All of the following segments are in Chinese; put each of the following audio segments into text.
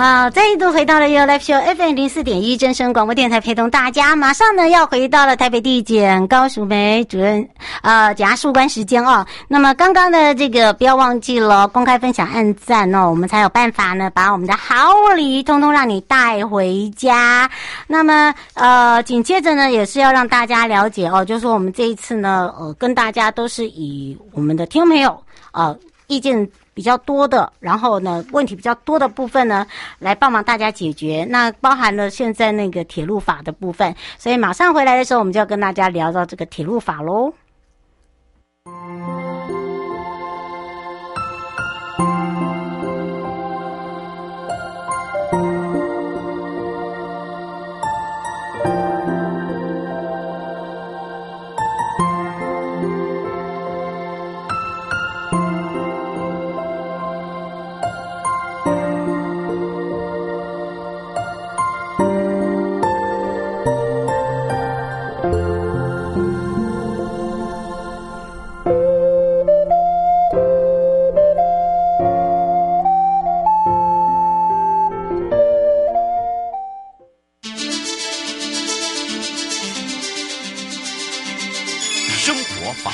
哇！再一度回到了 You Live Show FM 零四点一真声广播电台，陪同大家。马上呢要回到了台北地检高淑梅主任呃检察事务官时间哦。那么刚刚的这个不要忘记了公开分享、按赞哦，我们才有办法呢把我们的好礼通通让你带回家。那么呃紧接着呢也是要让大家了解哦，就是说我们这一次呢呃跟大家都是以我们的听众朋友呃意见。比较多的，然后呢，问题比较多的部分呢，来帮忙大家解决。那包含了现在那个铁路法的部分，所以马上回来的时候，我们就要跟大家聊到这个铁路法喽。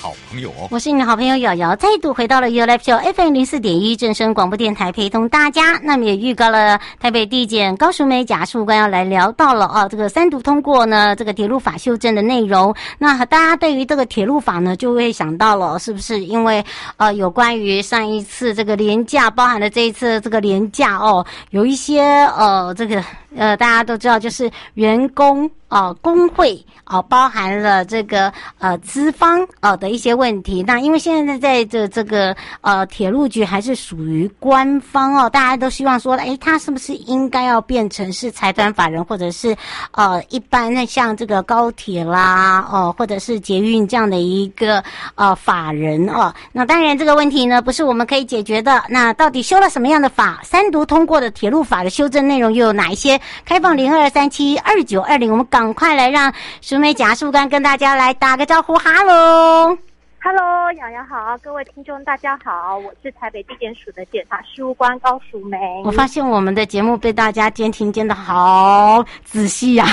好朋友哦。我是你的好朋友瑶瑶，再度回到了 You Live Show FM 零四点一正声广播电台，陪同大家。那么也预告了台北地检高淑梅检察事务官要来聊到了啊，这个三读通过呢，这个铁路法修正的内容。那大家对于这个铁路法呢，就会想到了，是不是因为呃，有关于上一次这个廉价，包含了这一次这个廉价哦，有一些呃，这个。呃，大家都知道，就是员工啊、工会啊、包含了这个呃资方啊、的一些问题。那因为现在在这这个呃铁路局还是属于官方哦，大家都希望说，诶，他是不是应该要变成是财团法人，或者是呃一般那像这个高铁啦，哦、或者是捷运这样的一个呃法人哦、那当然这个问题呢，不是我们可以解决的。那到底修了什么样的法？三读通过的铁路法的修正内容又有哪一些？开放零二三七二九二零，我们赶快来让淑梅检察事务官跟大家来打个招呼，哈喽，哈喽，瑶瑶好，各位听众大家好，我是台北地检署的检察事务官高淑梅。我发现我们的节目被大家监听监的好仔细呀、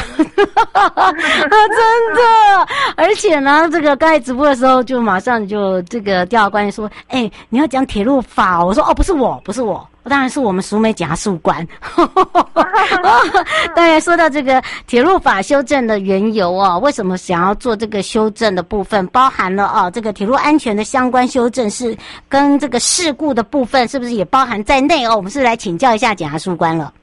啊，真的，而且呢，这个刚才直播的时候就马上就这个调查官员说，哎，你要讲铁路法，我说哦，不是我，不是我。当然是我们淑梅检察事务官。当然，说到这个铁路法修正的缘由哦，为什么想要做这个修正的部分，包含了哦，这个铁路安全的相关修正是跟这个事故的部分，是不是也包含在内哦？我们是来请教一下检察官了。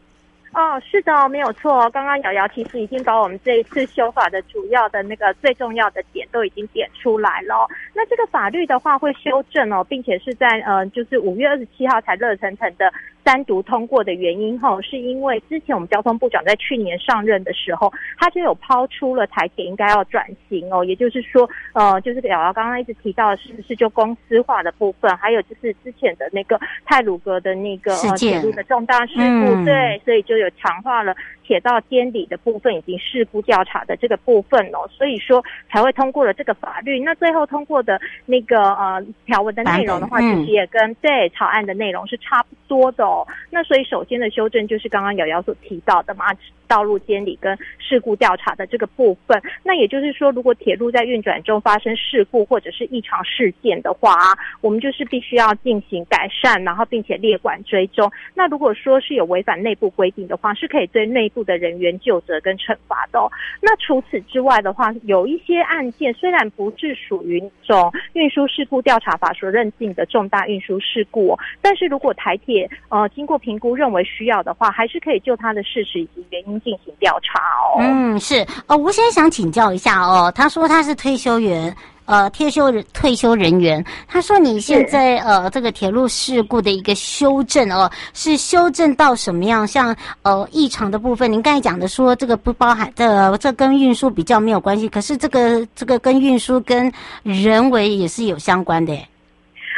哦，是的，没有错。刚刚瑶瑶其实已经把我们这一次修法的主要的那个最重要的点都已经点出来了。那这个法律的话会修正哦，并且是在呃，就是五月二十七号才热腾腾的单独通过的原因哈，是因为之前我们交通部长在去年上任的时候，他就有抛出了台铁应该要转型哦，也就是说，呃，就是瑶瑶刚刚一直提到的是不是就公司化的部分，还有就是之前的那个泰鲁格的那个呃铁路的重大事故，嗯、对，所以就有。强化了铁道监理的部分以及事故调查的这个部分哦，所以说才会通过了这个法律。那最后通过的那个呃条文的内容的话，其实也跟对草案的内容是差不多的哦。那所以首先的修正就是刚刚瑶瑶所提到的嘛。道路监理跟事故调查的这个部分，那也就是说，如果铁路在运转中发生事故或者是异常事件的话，我们就是必须要进行改善，然后并且列管追踪。那如果说是有违反内部规定的话，是可以对内部的人员救责跟惩罚的哦。那除此之外的话，有一些案件虽然不是属于这种运输事故调查法所认定的重大运输事故，但是如果台铁呃经过评估认为需要的话，还是可以就它的事实以及原因。进行调查哦。嗯，是呃，吴先生想请教一下哦。他说他是退休员，呃，退休人退休人员。他说你现在呃，这个铁路事故的一个修正哦，是修正到什么样？像呃异常的部分，您刚才讲的说这个不包含的，这跟运输比较没有关系。可是这个这个跟运输跟人为也是有相关的。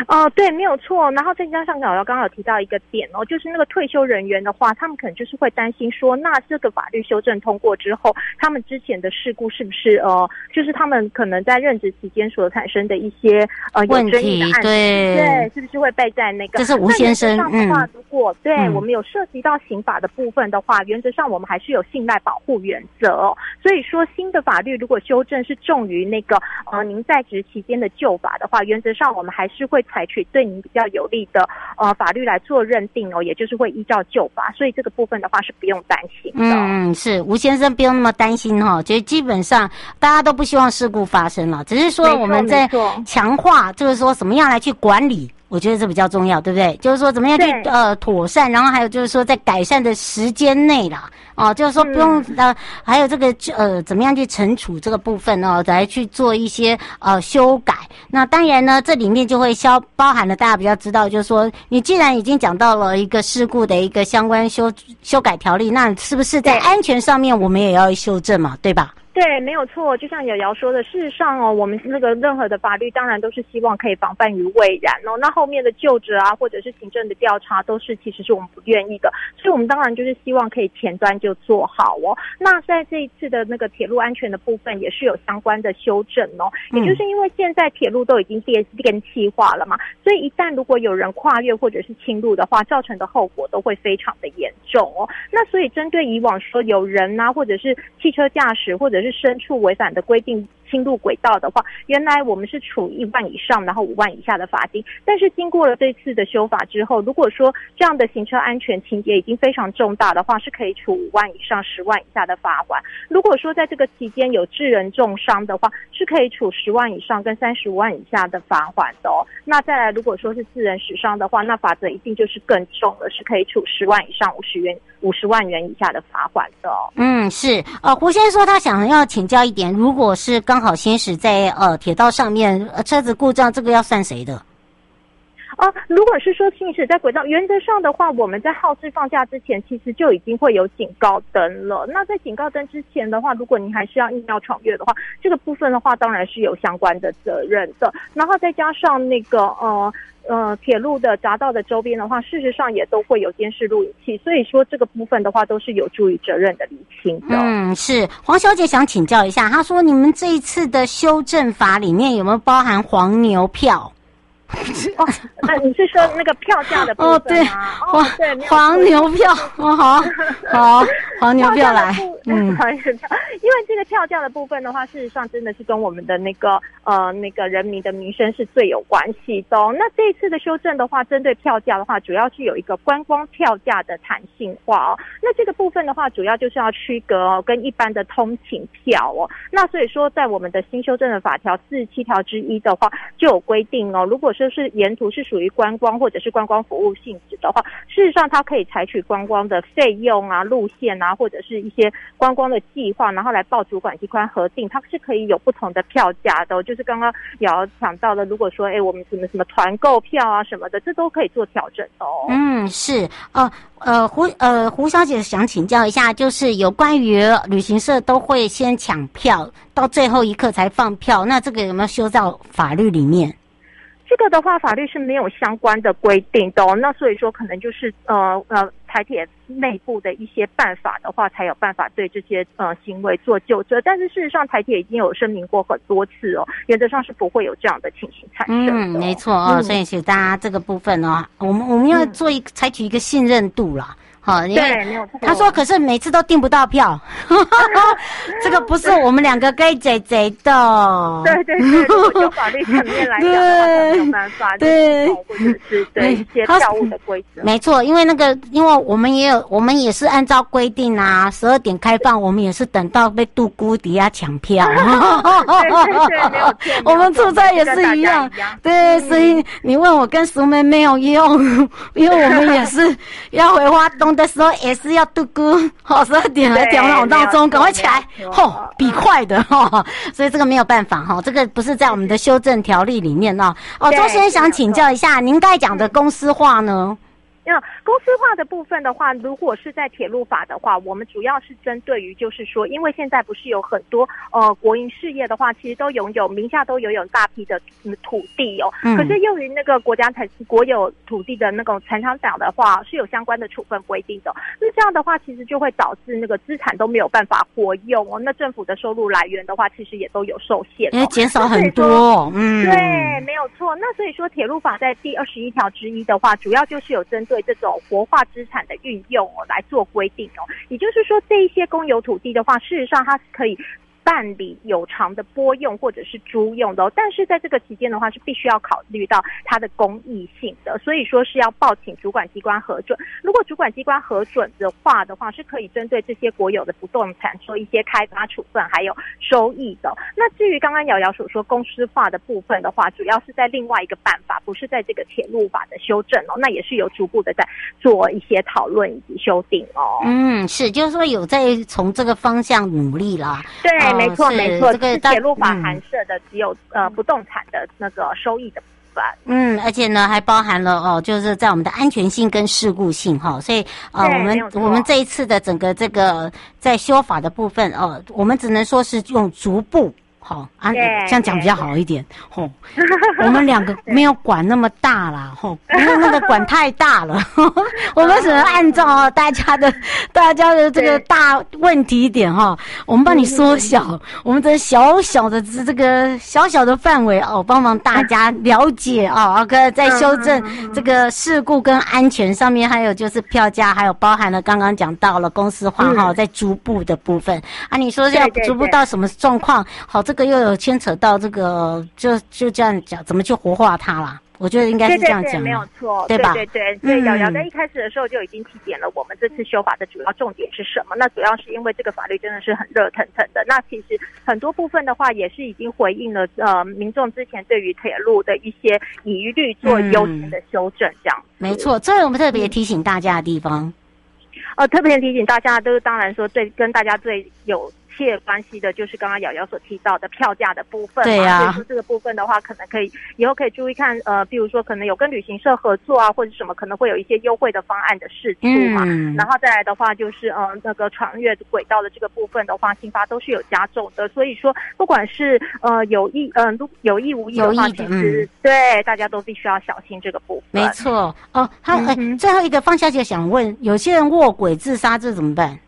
哦、呃，对，没有错。然后再加上刚刚有提到一个点哦，就是那个退休人员的话，他们可能就是会担心说，那这个法律修正通过之后，他们之前的事故是不是呃，就是他们可能在任职期间所产生的一些呃有争议的案子，对，对，是不是会被在那个？这是吴先生。上的话，如果对、嗯、我们有涉及到刑法的部分的话，原则上我们还是有信赖保护原则哦。所以说，新的法律如果修正是重于那个呃您在职期间的旧法的话，原则上我们还是会采取对您比较有利的呃法律来做认定哦，也就是会依照旧法，所以这个部分的话是不用担心的。嗯，是吴先生不用那么担心哈，其实基本上大家都不希望事故发生了，只是说我们在强化，就是说怎么样来去管理。我觉得这比较重要，对不对？就是说怎么样去呃妥善，然后还有就是说在改善的时间内啦，哦，就是说不用、嗯、呃，还有这个呃怎么样去惩处这个部分哦，来去做一些呃修改。那当然呢，这里面就会消包含了大家比较知道，就是说你既然已经讲到了一个事故的一个相关修修改条例，那是不是在安全上面我们也要修正嘛，对吧？对，没有错。就像瑶瑶说的，事实上哦，我们那个任何的法律，当然都是希望可以防范于未然哦。那后面的究责啊，或者是行政的调查，都是其实是我们不愿意的。所以，我们当然就是希望可以前端就做好哦。那在这一次的那个铁路安全的部分，也是有相关的修正哦。也就是因为现在铁路都已经电电气化了嘛，所以一旦如果有人跨越或者是侵入的话，造成的后果都会非常的严重哦。那所以针对以往说有人啊，或者是汽车驾驶，或者是是深处违反的规定侵入轨道的话，原来我们是处一万以上，然后五万以下的罚金。但是经过了这次的修法之后，如果说这样的行车安全情节已经非常重大的话，是可以处五万以上十万以下的罚款。如果说在这个期间有致人重伤的话，是可以处十万以上跟三十五万以下的罚款的哦。那再来，如果说是致人死伤的话，那法则一定就是更重了，是可以处十万以上五十元五十万元以下的罚款的哦。嗯，是。呃，胡先生说他想要请教一点，如果是刚刚好行驶在呃铁道上面，车子故障，这个要算谁的？哦，如果是说行驶在轨道，原则上的话，我们在号志放假之前，其实就已经会有警告灯了。那在警告灯之前的话，如果你还是要硬要闯越的话，这个部分的话，当然是有相关的责任的。然后再加上那个呃。呃，铁路的匝道的周边的话，事实上也都会有监视录影器，所以说这个部分的话，都是有助于责任的厘清的。嗯，是黄小姐想请教一下，她说你们这一次的修正法里面有没有包含黄牛票？哦，那你是说那个票价的部分吗？哦，对，黄、哦、对黄牛票，哦，好，好，黄牛票来，嗯，黄牛票，因为这个票价的部分的话，事实上真的是跟我们的那个呃那个人民的民生是最有关系的。那这一次的修正的话，针对票价的话，主要是有一个观光票价的弹性化哦。那这个部分的话，主要就是要区隔哦，跟一般的通勤票哦。那所以说，在我们的新修正的法条四十七条之一的话，就有规定哦，如果就是沿途是属于观光或者是观光服务性质的话，事实上它可以采取观光的费用啊、路线啊，或者是一些观光的计划，然后来报主管机关核定，它是可以有不同的票价的。就是刚刚瑶讲到的，如果说哎，我们什么什么团购票啊什么的，这都可以做调整哦。嗯，是呃呃胡呃胡小姐想请教一下，就是有关于旅行社都会先抢票，到最后一刻才放票，那这个有没有修到法律里面？这个的话，法律是没有相关的规定的哦。那所以说，可能就是呃呃，台铁内部的一些办法的话，才有办法对这些呃行为做纠正。但是事实上，台铁已经有声明过很多次哦，原则上是不会有这样的情形产生的。嗯，没错哦。所以，请大家这个部分呢、哦，我们我们要做一个采取一个信任度啦。好，因为他说，可是每次都订不到票，这个不是我们两个该贼贼的。对对对，就法律层面来讲的话，没有办法，对，或者 是对一些票务的规则。没错，因为那个，因为我们也有，我们也是按照规定啊，十二点开放，我们也是等到被杜姑底下抢票。对对对，没有错。我们出差也是一样，对，所以你问我跟淑梅没有用，因为我们也是要回花东。的时候也是要嘟咕，好 十二点来调闹闹钟，赶快起来，吼，比快的哈，所以这个没有办法哈，这个不是在我们的修正条例里面哦。哦，周先生想请教一下，您刚才讲的公司话呢？那公司化的部分的话，如果是在铁路法的话，我们主要是针对于就是说，因为现在不是有很多呃国营事业的话，其实都拥有名下都拥有大批的土地哦。嗯。可是由于那个国家财国有土地的那种财产奖的话，是有相关的处分规定的。那这样的话，其实就会导致那个资产都没有办法活用哦。那政府的收入来源的话，其实也都有受限，因为减少很多。嗯，对，没有错。那所以说，铁路法在第二十一条之一的话，主要就是有针对。对这种活化资产的运用哦，来做规定哦，也就是说，这一些公有土地的话，事实上它是可以。办理有偿的拨用或者是租用的，但是在这个期间的话，是必须要考虑到它的公益性的，所以说是要报请主管机关核准。如果主管机关核准的话的话，是可以针对这些国有的不动产做一些开发处分，还有收益的。那至于刚刚瑶瑶所说公司化的部分的话，主要是在另外一个办法，不是在这个铁路法的修正哦，那也是有逐步的在做一些讨论以及修订哦。嗯，是，就是说有在从这个方向努力啦。对。没错，没错，这个是铁路法含涉的只有、嗯、呃不动产的那个收益的部分。嗯，而且呢还包含了哦，就是在我们的安全性跟事故性哈、哦，所以啊、呃，我们我们这一次的整个这个在修法的部分哦，我们只能说是用逐步。好啊，这样讲比较好一点。吼，我们两个没有管那么大啦，吼，因为那个管太大了。我们只能按照大家的、大家的这个大问题点哈，我们帮你缩小。我们的小小的这个小小的范围哦，帮忙大家了解哦啊，哥在修正这个事故跟安全上面，还有就是票价，还有包含了刚刚讲到了公司化哈，在逐步的部分啊，你说要逐步到什么状况？好，这。这个又有牵扯到这个，就就这样讲，怎么去活化它啦？我觉得应该是这样讲，对对对，没有错，对吧？对对对，瑶瑶在一开始的时候就已经提点了，我们这次修法的主要重点是什么？那主要是因为这个法律真的是很热腾腾的。那其实很多部分的话，也是已经回应了呃民众之前对于铁路的一些疑虑，做优先的修正，这样、嗯。没错，这是我们特别提醒大家的地方。呃，特别提醒大家，都是当然说最跟大家最有。切关系的就是刚刚瑶瑶所提到的票价的部分嘛，对呀、啊。所以说这个部分的话，可能可以以后可以注意看，呃，比如说可能有跟旅行社合作啊，或者什么可能会有一些优惠的方案的试出嘛。嗯。然后再来的话，就是呃那个穿越轨道的这个部分的话，新发都是有加重的。所以说，不管是呃有意嗯、呃、有意无意的话，其实、嗯、对大家都必须要小心这个部分。没错哦，他、嗯欸、最后一个方小姐想问，有些人卧轨自杀，这怎么办？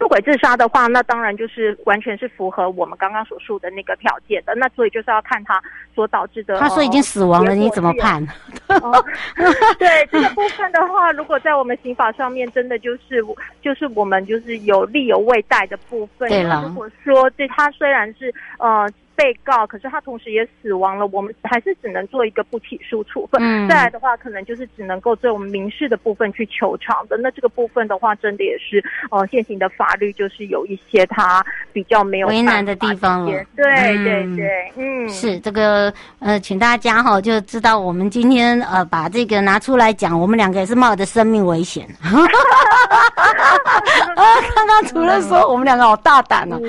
卧轨自杀的话，那当然就是完全是符合我们刚刚所述的那个条件的。那所以就是要看他所导致的。他说已经死亡了，你怎么判？哦、对这个部分的话，如果在我们刑法上面，真的就是就是我们就是有利有未逮的部分。对了，如果说对他虽然是呃。被告，可是他同时也死亡了，我们还是只能做一个不起诉处分。嗯，再来的话，可能就是只能够对我们民事的部分去求偿的。那这个部分的话，真的也是呃，现行的法律就是有一些它比较没有为难的地方了。对对对，嗯，是这个呃，请大家哈就知道，我们今天呃把这个拿出来讲，我们两个也是冒着生命危险。啊，刚刚除了说我们两个好大胆哦，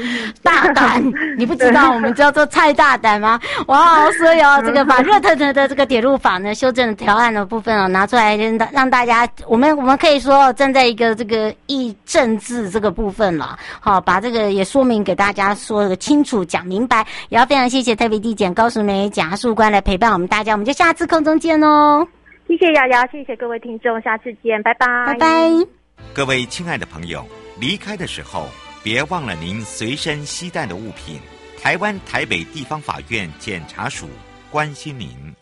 大胆，你不知道我们叫做。太大胆吗？哇！所以哦，这个把热腾腾的这个铁路法呢修正条案的部分哦拿出来，让让大家，我们我们可以说站在一个这个议政治这个部分了，好，把这个也说明给大家说个清楚讲明白。也要非常谢谢台北地检高淑梅检察官来陪伴我们大家，我们就下次空中见哦。谢谢瑶瑶，谢谢各位听众，下次见，拜拜，拜拜。各位亲爱的朋友，离开的时候别忘了您随身携带的物品。台湾台北地方法院检察署关心您。